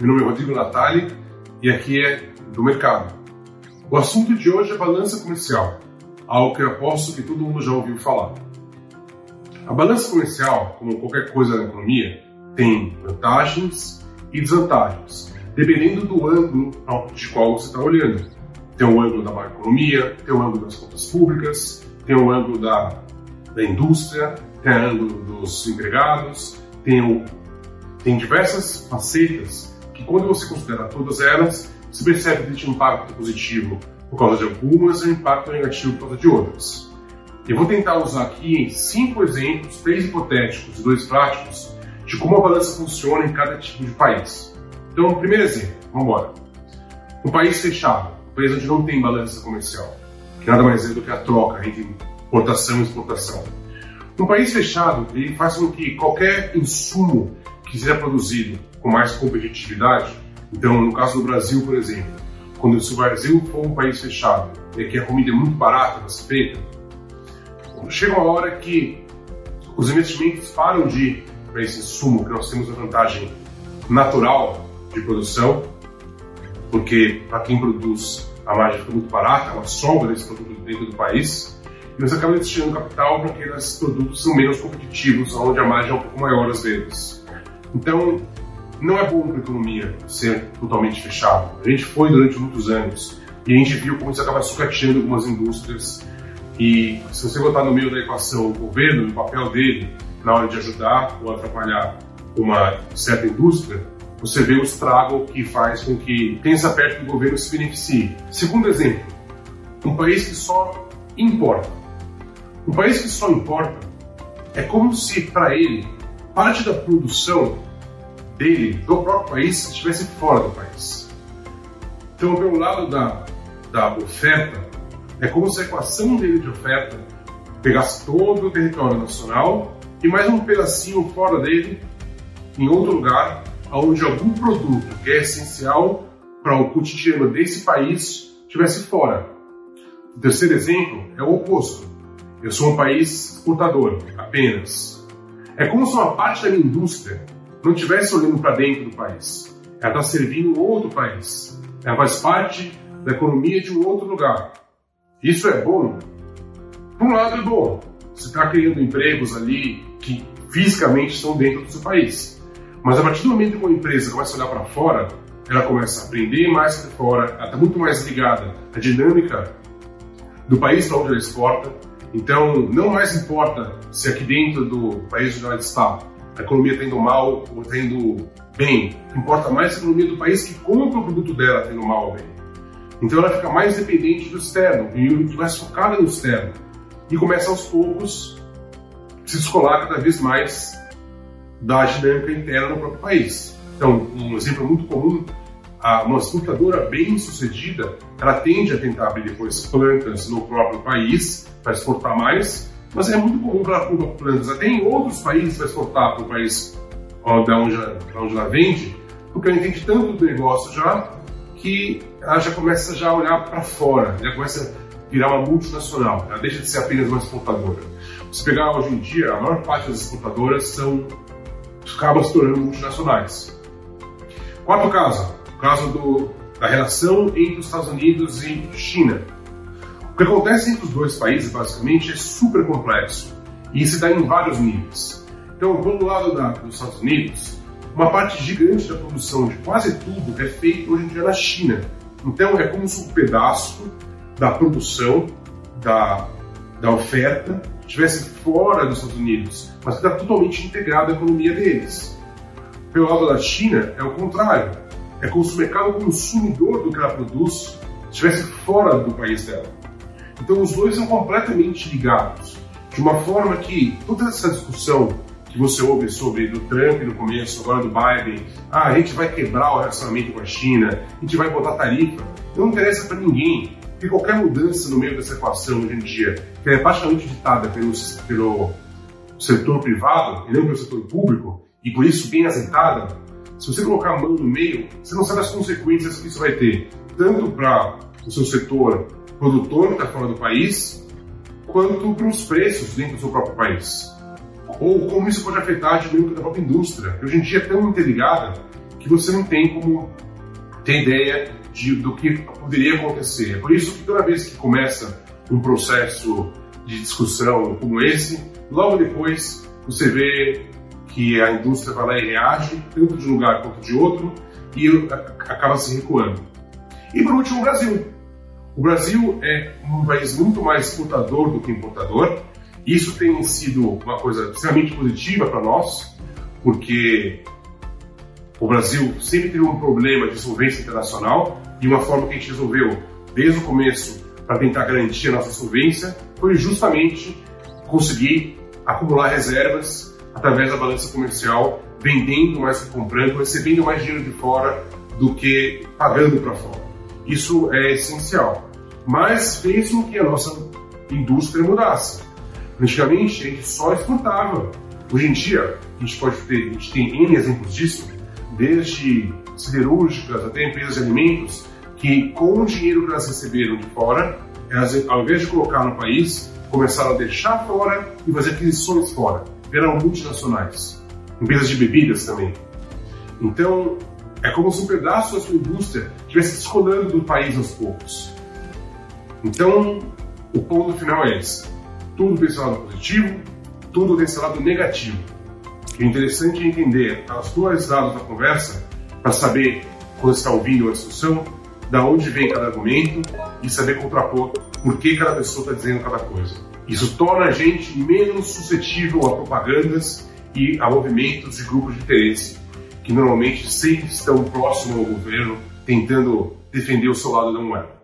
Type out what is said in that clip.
meu nome é Rodrigo Natali e aqui é do mercado. O assunto de hoje é balança comercial, algo que eu aposto que todo mundo já ouviu falar. A balança comercial, como qualquer coisa na economia, tem vantagens e desvantagens, dependendo do ângulo de qual você está olhando. Tem o ângulo da macroeconomia, tem o ângulo das contas públicas, tem o ângulo da, da indústria, tem o ângulo dos empregados, tem, o, tem diversas facetas que quando você considera todas elas, você percebe que existe um impacto positivo por causa de algumas e um impacto negativo por causa de outras. Eu vou tentar usar aqui cinco exemplos, três hipotéticos e dois práticos, de como a balança funciona em cada tipo de país. Então, primeiro exemplo, vamos embora. Um país fechado, um país onde não tem balança comercial, que nada mais é do que a troca entre importação e exportação. Um país fechado, ele faz com que qualquer insumo que seja produzido com mais competitividade, então no caso do Brasil, por exemplo, quando o Brasil for um país fechado e que a comida é muito barata ser feita, chega uma hora que os investimentos param de ir para esse insumo, que nós temos a vantagem natural de produção, porque para quem produz a margem fica muito barata, ela sobra esse produto dentro do país, e você acaba destinando capital para aqueles produtos são menos competitivos, onde a margem é um pouco maior às vezes. Então, não é bom para a economia ser totalmente fechado. A gente foi durante muitos anos e a gente viu como isso acaba sucateando algumas indústrias. E se você botar no meio da equação o governo, o papel dele na hora de ajudar ou atrapalhar uma certa indústria, você vê o estrago que faz com que quem está perto do governo se beneficie. Segundo exemplo, um país que só importa. Um país que só importa é como se para ele parte da produção dele, do próprio país, estivesse fora do país. Então, pelo lado da, da oferta, é como se a equação dele de oferta pegasse todo o território nacional e mais um pedacinho fora dele, em outro lugar, onde algum produto que é essencial para o cotidiano desse país estivesse fora. O terceiro exemplo é o oposto. Eu sou um país exportador, apenas. É como se uma parte da minha indústria não estivesse olhando para dentro do país. Ela está servindo outro país. Ela faz parte da economia de um outro lugar. Isso é bom? Por um lado é bom. Você está criando empregos ali que fisicamente estão dentro do seu país. Mas a partir do momento que uma empresa começa a olhar para fora, ela começa a aprender mais de fora, ela está muito mais ligada à dinâmica do país para onde ela exporta, então, não mais importa se aqui dentro do país onde ela está a economia está indo mal ou está indo bem. Importa mais a economia do país que compra o produto dela está indo mal ou bem. Então, ela fica mais dependente do externo e mais focada no externo. E começa aos poucos se descolar cada vez mais da dinâmica interna no próprio país. Então, um exemplo muito comum uma exportadora bem sucedida, ela tende a tentar abrir depois plantas no próprio país para exportar mais, mas é muito comum para ela comprar plantas até em outros países para exportar para o país de onde, onde ela vende, porque ela entende tanto do negócio já que ela já começa já a olhar para fora, já começa a virar uma multinacional, ela deixa de ser apenas uma exportadora. Se pegar hoje em dia, a maior parte das exportadoras são acabam se tornando multinacionais. Quarto caso, o caso do, da relação entre os Estados Unidos e China. O que acontece entre os dois países, basicamente, é super complexo e se dá em vários níveis. Então, do lado da, dos Estados Unidos, uma parte gigante da produção de quase tudo é feita hoje em dia na China. Então, é como se um pedaço da produção, da, da oferta, estivesse fora dos Estados Unidos, mas está totalmente integrado à economia deles. Pelo lado da China, é o contrário é como se o mercado consumidor do que ela produz estivesse fora do país dela. Então os dois são completamente ligados, de uma forma que toda essa discussão que você ouve sobre do Trump no começo, agora do Biden, ah, a gente vai quebrar o relacionamento com a China, a gente vai botar tarifa, não interessa para ninguém. Porque qualquer mudança no meio dessa equação hoje em dia, que é praticamente ditada pelo, pelo setor privado e não pelo setor público, e por isso bem azeitada, se você colocar a mão no meio, você não sabe as consequências que isso vai ter, tanto para o seu setor produtor que está fora do país, quanto para os preços dentro do seu próprio país. Ou como isso pode afetar a dinâmica da própria indústria, que hoje em dia é tão interligada que você não tem como ter ideia de, do que poderia acontecer. É por isso que toda vez que começa um processo de discussão como esse, logo depois você vê que a indústria vai lá e reage, tanto de um lugar quanto de outro, e acaba se recuando. E por último, o Brasil. O Brasil é um país muito mais exportador do que importador. Isso tem sido uma coisa extremamente positiva para nós, porque o Brasil sempre teve um problema de solvência internacional e uma forma que a gente resolveu desde o começo para tentar garantir a nossa solvência foi justamente conseguir acumular reservas através da balança comercial, vendendo mais que comprando, recebendo mais dinheiro de fora do que pagando para fora. Isso é essencial. Mas fez com que a nossa indústria mudasse. Antigamente a gente só exportava. Hoje em dia a gente pode ter, a gente tem N exemplos disso, desde siderúrgicas até empresas de alimentos, que com o dinheiro que elas receberam de fora, elas, ao invés de colocar no país, começaram a deixar fora e fazer aquisições fora. Viraram multinacionais. Empresas de bebidas também. Então, é como se um pedaço da sua indústria estivesse descolando do país aos poucos. Então, o ponto final é esse. Tudo tem seu lado positivo, tudo tem seu lado negativo. O interessante é entender as duas lados da conversa para saber, quando está ouvindo a discussão, da onde vem cada argumento e saber contrapor por que cada pessoa está dizendo cada coisa. Isso torna a gente menos suscetível a propagandas e a movimentos de grupos de interesse que normalmente sempre estão próximos ao governo, tentando defender o seu lado da moeda.